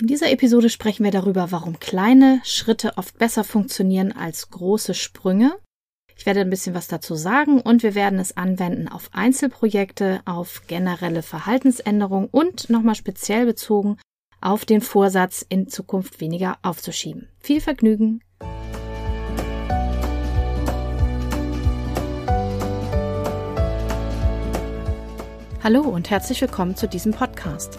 In dieser Episode sprechen wir darüber, warum kleine Schritte oft besser funktionieren als große Sprünge. Ich werde ein bisschen was dazu sagen und wir werden es anwenden auf Einzelprojekte, auf generelle Verhaltensänderungen und nochmal speziell bezogen auf den Vorsatz, in Zukunft weniger aufzuschieben. Viel Vergnügen! Hallo und herzlich willkommen zu diesem Podcast.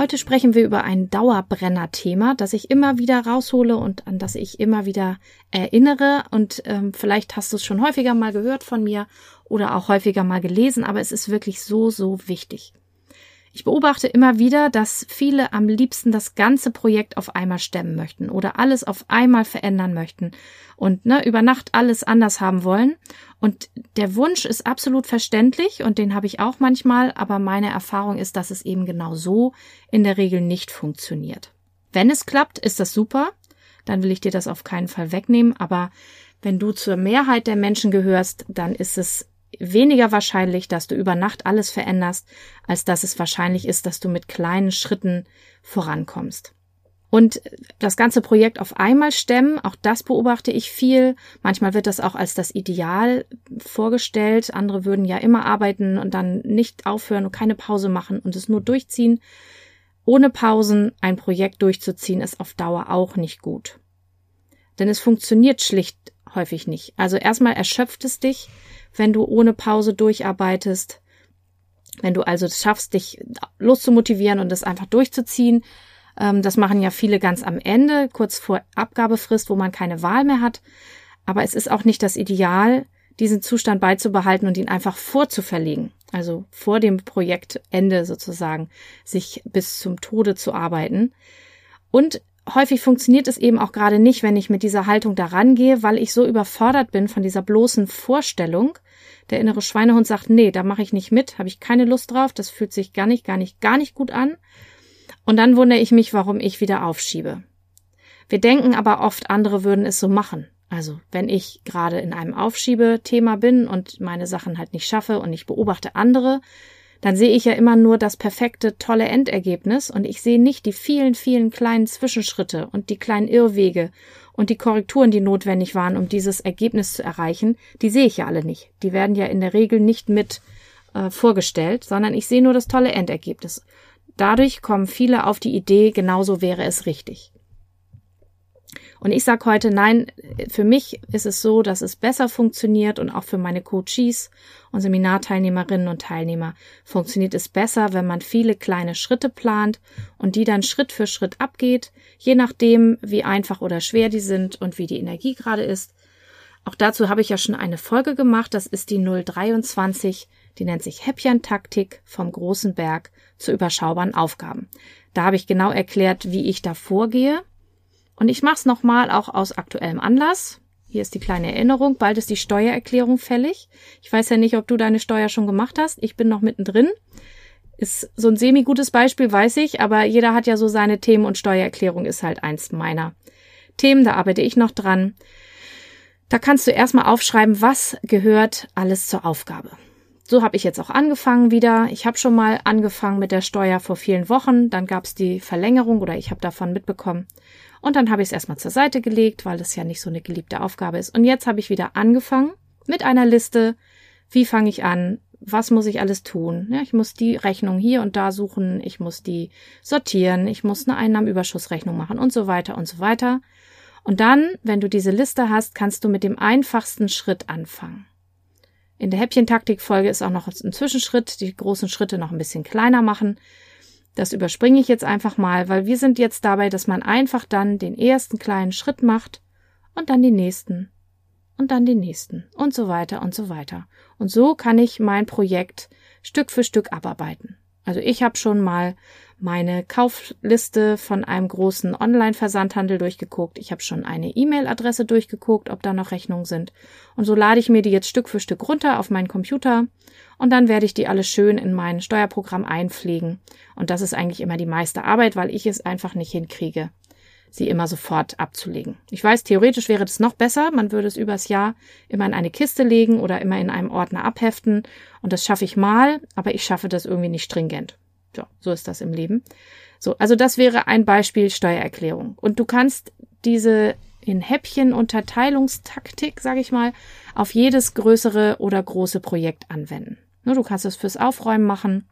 Heute sprechen wir über ein Dauerbrenner-Thema, das ich immer wieder raushole und an das ich immer wieder erinnere. Und ähm, vielleicht hast du es schon häufiger mal gehört von mir oder auch häufiger mal gelesen, aber es ist wirklich so, so wichtig. Ich beobachte immer wieder, dass viele am liebsten das ganze Projekt auf einmal stemmen möchten oder alles auf einmal verändern möchten und ne, über Nacht alles anders haben wollen. Und der Wunsch ist absolut verständlich und den habe ich auch manchmal, aber meine Erfahrung ist, dass es eben genau so in der Regel nicht funktioniert. Wenn es klappt, ist das super, dann will ich dir das auf keinen Fall wegnehmen, aber wenn du zur Mehrheit der Menschen gehörst, dann ist es weniger wahrscheinlich, dass du über Nacht alles veränderst, als dass es wahrscheinlich ist, dass du mit kleinen Schritten vorankommst. Und das ganze Projekt auf einmal stemmen, auch das beobachte ich viel. Manchmal wird das auch als das Ideal vorgestellt. Andere würden ja immer arbeiten und dann nicht aufhören und keine Pause machen und es nur durchziehen. Ohne Pausen ein Projekt durchzuziehen ist auf Dauer auch nicht gut. Denn es funktioniert schlicht häufig nicht. Also erstmal erschöpft es dich, wenn du ohne Pause durcharbeitest. Wenn du also es schaffst, dich loszumotivieren und es einfach durchzuziehen. Ähm, das machen ja viele ganz am Ende, kurz vor Abgabefrist, wo man keine Wahl mehr hat. Aber es ist auch nicht das Ideal, diesen Zustand beizubehalten und ihn einfach vorzuverlegen. Also vor dem Projektende sozusagen, sich bis zum Tode zu arbeiten. Und häufig funktioniert es eben auch gerade nicht, wenn ich mit dieser Haltung daran gehe, weil ich so überfordert bin von dieser bloßen Vorstellung. Der innere Schweinehund sagt, nee, da mache ich nicht mit, habe ich keine Lust drauf, das fühlt sich gar nicht, gar nicht, gar nicht gut an. Und dann wundere ich mich, warum ich wieder aufschiebe. Wir denken aber oft, andere würden es so machen. Also, wenn ich gerade in einem Aufschiebethema bin und meine Sachen halt nicht schaffe und ich beobachte andere, dann sehe ich ja immer nur das perfekte, tolle Endergebnis und ich sehe nicht die vielen, vielen kleinen Zwischenschritte und die kleinen Irrwege und die Korrekturen, die notwendig waren, um dieses Ergebnis zu erreichen, die sehe ich ja alle nicht. Die werden ja in der Regel nicht mit äh, vorgestellt, sondern ich sehe nur das tolle Endergebnis. Dadurch kommen viele auf die Idee, genauso wäre es richtig. Und ich sage heute, nein, für mich ist es so, dass es besser funktioniert und auch für meine Coaches und Seminarteilnehmerinnen und Teilnehmer funktioniert es besser, wenn man viele kleine Schritte plant und die dann Schritt für Schritt abgeht, je nachdem, wie einfach oder schwer die sind und wie die Energie gerade ist. Auch dazu habe ich ja schon eine Folge gemacht, das ist die 023, die nennt sich Häppchen-Taktik vom großen Berg zu überschaubaren Aufgaben. Da habe ich genau erklärt, wie ich da vorgehe und ich mache es nochmal auch aus aktuellem Anlass. Hier ist die kleine Erinnerung. Bald ist die Steuererklärung fällig. Ich weiß ja nicht, ob du deine Steuer schon gemacht hast. Ich bin noch mittendrin. Ist so ein semi-gutes Beispiel, weiß ich, aber jeder hat ja so seine Themen und Steuererklärung ist halt eins meiner Themen. Da arbeite ich noch dran. Da kannst du erstmal aufschreiben, was gehört alles zur Aufgabe. So habe ich jetzt auch angefangen wieder. Ich habe schon mal angefangen mit der Steuer vor vielen Wochen. Dann gab es die Verlängerung oder ich habe davon mitbekommen. Und dann habe ich es erstmal zur Seite gelegt, weil das ja nicht so eine geliebte Aufgabe ist. Und jetzt habe ich wieder angefangen mit einer Liste. Wie fange ich an? Was muss ich alles tun? Ja, ich muss die Rechnung hier und da suchen. Ich muss die sortieren. Ich muss eine Einnahmenüberschussrechnung machen und so weiter und so weiter. Und dann, wenn du diese Liste hast, kannst du mit dem einfachsten Schritt anfangen. In der Häppchentaktik-Folge ist auch noch ein Zwischenschritt, die großen Schritte noch ein bisschen kleiner machen. Das überspringe ich jetzt einfach mal, weil wir sind jetzt dabei, dass man einfach dann den ersten kleinen Schritt macht und dann den nächsten und dann den nächsten und so weiter und so weiter. Und so kann ich mein Projekt Stück für Stück abarbeiten. Also ich habe schon mal meine Kaufliste von einem großen Online-Versandhandel durchgeguckt. Ich habe schon eine E-Mail-Adresse durchgeguckt, ob da noch Rechnungen sind. Und so lade ich mir die jetzt Stück für Stück runter auf meinen Computer und dann werde ich die alle schön in mein Steuerprogramm einpflegen. Und das ist eigentlich immer die meiste Arbeit, weil ich es einfach nicht hinkriege, sie immer sofort abzulegen. Ich weiß, theoretisch wäre das noch besser. Man würde es übers Jahr immer in eine Kiste legen oder immer in einem Ordner abheften. Und das schaffe ich mal, aber ich schaffe das irgendwie nicht stringent. Ja, so ist das im Leben. So, also das wäre ein Beispiel Steuererklärung. Und du kannst diese in Häppchen Unterteilungstaktik, sage ich mal, auf jedes größere oder große Projekt anwenden. Du kannst es fürs Aufräumen machen,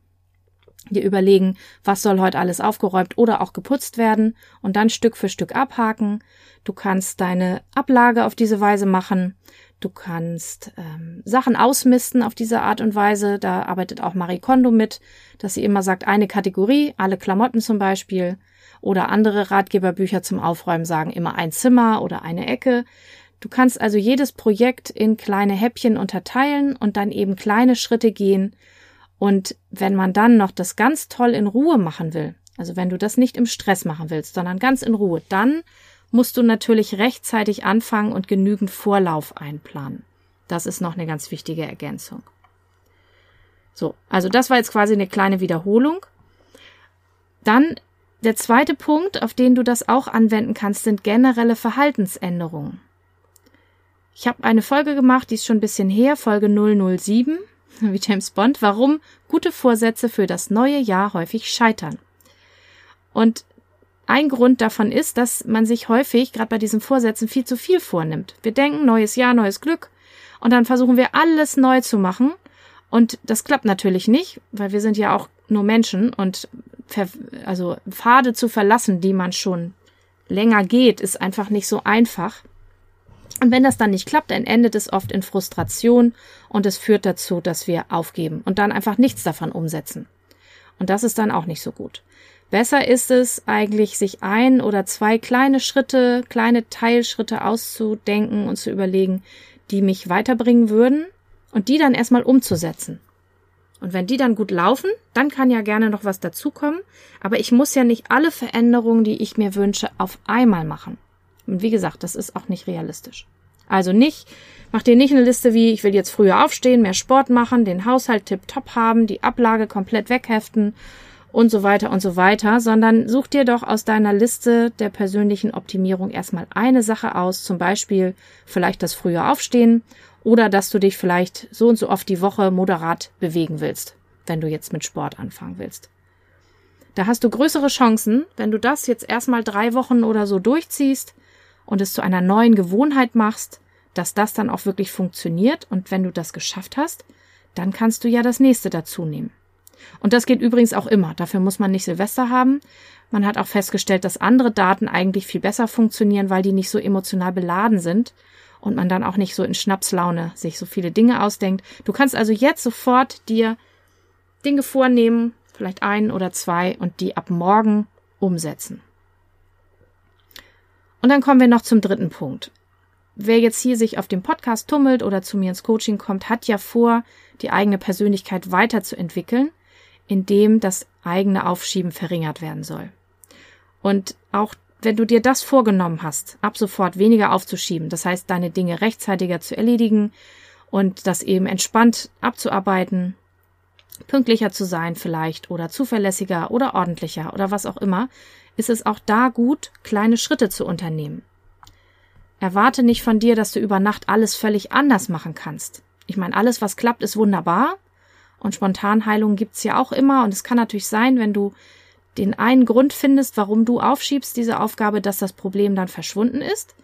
dir überlegen, was soll heute alles aufgeräumt oder auch geputzt werden und dann Stück für Stück abhaken. Du kannst deine Ablage auf diese Weise machen. Du kannst ähm, Sachen ausmisten auf diese Art und Weise. Da arbeitet auch Marie Kondo mit, dass sie immer sagt, eine Kategorie, alle Klamotten zum Beispiel. Oder andere Ratgeberbücher zum Aufräumen sagen immer ein Zimmer oder eine Ecke. Du kannst also jedes Projekt in kleine Häppchen unterteilen und dann eben kleine Schritte gehen. Und wenn man dann noch das ganz toll in Ruhe machen will, also wenn du das nicht im Stress machen willst, sondern ganz in Ruhe, dann musst du natürlich rechtzeitig anfangen und genügend Vorlauf einplanen. Das ist noch eine ganz wichtige Ergänzung. So, also das war jetzt quasi eine kleine Wiederholung. Dann der zweite Punkt, auf den du das auch anwenden kannst, sind generelle Verhaltensänderungen. Ich habe eine Folge gemacht, die ist schon ein bisschen her, Folge 007, wie James Bond, warum gute Vorsätze für das neue Jahr häufig scheitern. Und ein Grund davon ist, dass man sich häufig, gerade bei diesen Vorsätzen, viel zu viel vornimmt. Wir denken, neues Jahr, neues Glück. Und dann versuchen wir alles neu zu machen. Und das klappt natürlich nicht, weil wir sind ja auch nur Menschen und also Pfade zu verlassen, die man schon länger geht, ist einfach nicht so einfach. Und wenn das dann nicht klappt, dann endet es oft in Frustration und es führt dazu, dass wir aufgeben und dann einfach nichts davon umsetzen. Und das ist dann auch nicht so gut. Besser ist es eigentlich, sich ein oder zwei kleine Schritte, kleine Teilschritte auszudenken und zu überlegen, die mich weiterbringen würden und die dann erstmal umzusetzen. Und wenn die dann gut laufen, dann kann ja gerne noch was dazukommen, aber ich muss ja nicht alle Veränderungen, die ich mir wünsche, auf einmal machen. Und wie gesagt, das ist auch nicht realistisch. Also nicht, mach dir nicht eine Liste wie, ich will jetzt früher aufstehen, mehr Sport machen, den Haushalt tipptopp haben, die Ablage komplett wegheften und so weiter und so weiter, sondern such dir doch aus deiner Liste der persönlichen Optimierung erstmal eine Sache aus, zum Beispiel vielleicht das frühe Aufstehen oder dass du dich vielleicht so und so oft die Woche moderat bewegen willst, wenn du jetzt mit Sport anfangen willst. Da hast du größere Chancen, wenn du das jetzt erstmal drei Wochen oder so durchziehst und es zu einer neuen Gewohnheit machst, dass das dann auch wirklich funktioniert und wenn du das geschafft hast, dann kannst du ja das nächste dazu nehmen. Und das geht übrigens auch immer. Dafür muss man nicht Silvester haben. Man hat auch festgestellt, dass andere Daten eigentlich viel besser funktionieren, weil die nicht so emotional beladen sind und man dann auch nicht so in Schnapslaune sich so viele Dinge ausdenkt. Du kannst also jetzt sofort dir Dinge vornehmen, vielleicht ein oder zwei und die ab morgen umsetzen. Und dann kommen wir noch zum dritten Punkt. Wer jetzt hier sich auf dem Podcast tummelt oder zu mir ins Coaching kommt, hat ja vor, die eigene Persönlichkeit weiterzuentwickeln in dem das eigene Aufschieben verringert werden soll. Und auch wenn du dir das vorgenommen hast, ab sofort weniger aufzuschieben, das heißt deine Dinge rechtzeitiger zu erledigen und das eben entspannt abzuarbeiten, pünktlicher zu sein vielleicht oder zuverlässiger oder ordentlicher oder was auch immer, ist es auch da gut, kleine Schritte zu unternehmen. Erwarte nicht von dir, dass du über Nacht alles völlig anders machen kannst. Ich meine, alles, was klappt, ist wunderbar, und Spontanheilung gibt's ja auch immer. Und es kann natürlich sein, wenn du den einen Grund findest, warum du aufschiebst diese Aufgabe, dass das Problem dann verschwunden ist.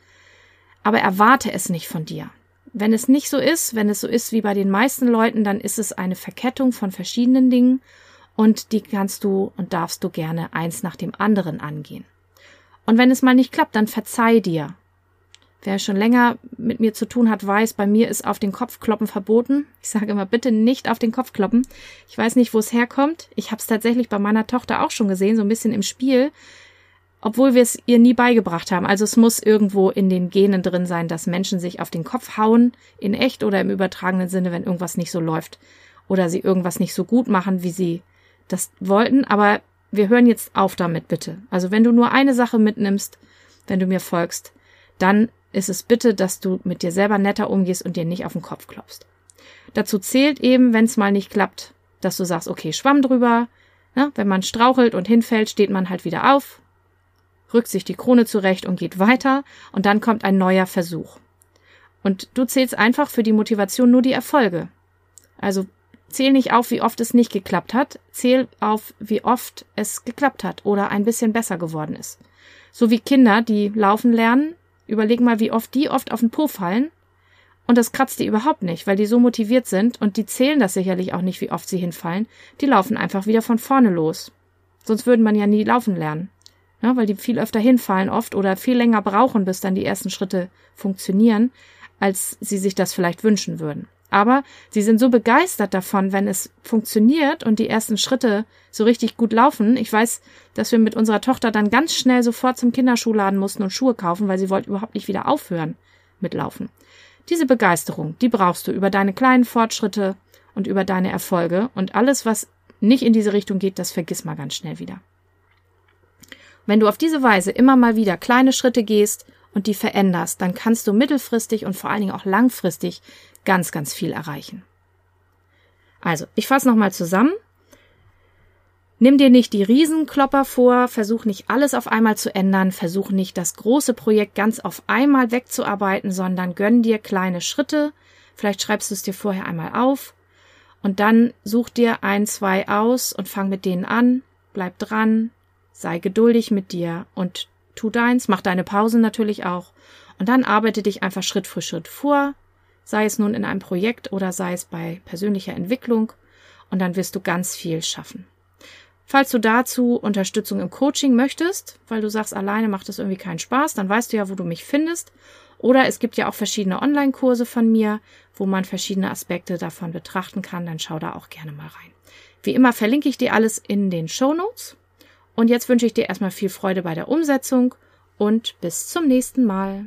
Aber erwarte es nicht von dir. Wenn es nicht so ist, wenn es so ist wie bei den meisten Leuten, dann ist es eine Verkettung von verschiedenen Dingen und die kannst du und darfst du gerne eins nach dem anderen angehen. Und wenn es mal nicht klappt, dann verzeih dir Wer schon länger mit mir zu tun hat, weiß, bei mir ist auf den Kopf kloppen verboten. Ich sage immer, bitte nicht auf den Kopf kloppen. Ich weiß nicht, wo es herkommt. Ich habe es tatsächlich bei meiner Tochter auch schon gesehen, so ein bisschen im Spiel, obwohl wir es ihr nie beigebracht haben. Also es muss irgendwo in den Genen drin sein, dass Menschen sich auf den Kopf hauen, in echt oder im übertragenen Sinne, wenn irgendwas nicht so läuft oder sie irgendwas nicht so gut machen, wie sie das wollten, aber wir hören jetzt auf damit, bitte. Also wenn du nur eine Sache mitnimmst, wenn du mir folgst, dann ist es bitte, dass du mit dir selber netter umgehst und dir nicht auf den Kopf klopfst. Dazu zählt eben, wenn es mal nicht klappt, dass du sagst, okay, Schwamm drüber. Ne? Wenn man strauchelt und hinfällt, steht man halt wieder auf, rückt sich die Krone zurecht und geht weiter und dann kommt ein neuer Versuch. Und du zählst einfach für die Motivation nur die Erfolge. Also zähl nicht auf, wie oft es nicht geklappt hat, zähl auf, wie oft es geklappt hat oder ein bisschen besser geworden ist. So wie Kinder, die laufen lernen, überleg mal, wie oft die oft auf den Po fallen und das kratzt die überhaupt nicht, weil die so motiviert sind und die zählen das sicherlich auch nicht, wie oft sie hinfallen. Die laufen einfach wieder von vorne los. Sonst würde man ja nie laufen lernen. Ja, weil die viel öfter hinfallen oft oder viel länger brauchen, bis dann die ersten Schritte funktionieren, als sie sich das vielleicht wünschen würden. Aber sie sind so begeistert davon, wenn es funktioniert und die ersten Schritte so richtig gut laufen. Ich weiß, dass wir mit unserer Tochter dann ganz schnell sofort zum Kinderschuhladen mussten und Schuhe kaufen, weil sie wollte überhaupt nicht wieder aufhören mit Laufen. Diese Begeisterung, die brauchst du über deine kleinen Fortschritte und über deine Erfolge und alles, was nicht in diese Richtung geht, das vergiss mal ganz schnell wieder. Wenn du auf diese Weise immer mal wieder kleine Schritte gehst und die veränderst, dann kannst du mittelfristig und vor allen Dingen auch langfristig ganz, ganz viel erreichen. Also, ich fasse nochmal zusammen. Nimm dir nicht die Riesenklopper vor, versuch nicht alles auf einmal zu ändern, versuch nicht das große Projekt ganz auf einmal wegzuarbeiten, sondern gönn dir kleine Schritte. Vielleicht schreibst du es dir vorher einmal auf und dann such dir ein, zwei aus und fang mit denen an, bleib dran, sei geduldig mit dir und tu deins, mach deine Pausen natürlich auch und dann arbeite dich einfach Schritt für Schritt vor, sei es nun in einem Projekt oder sei es bei persönlicher Entwicklung und dann wirst du ganz viel schaffen. Falls du dazu Unterstützung im Coaching möchtest, weil du sagst, alleine macht es irgendwie keinen Spaß, dann weißt du ja, wo du mich findest. Oder es gibt ja auch verschiedene Online-Kurse von mir, wo man verschiedene Aspekte davon betrachten kann. Dann schau da auch gerne mal rein. Wie immer verlinke ich dir alles in den Show Notes. Und jetzt wünsche ich dir erstmal viel Freude bei der Umsetzung und bis zum nächsten Mal.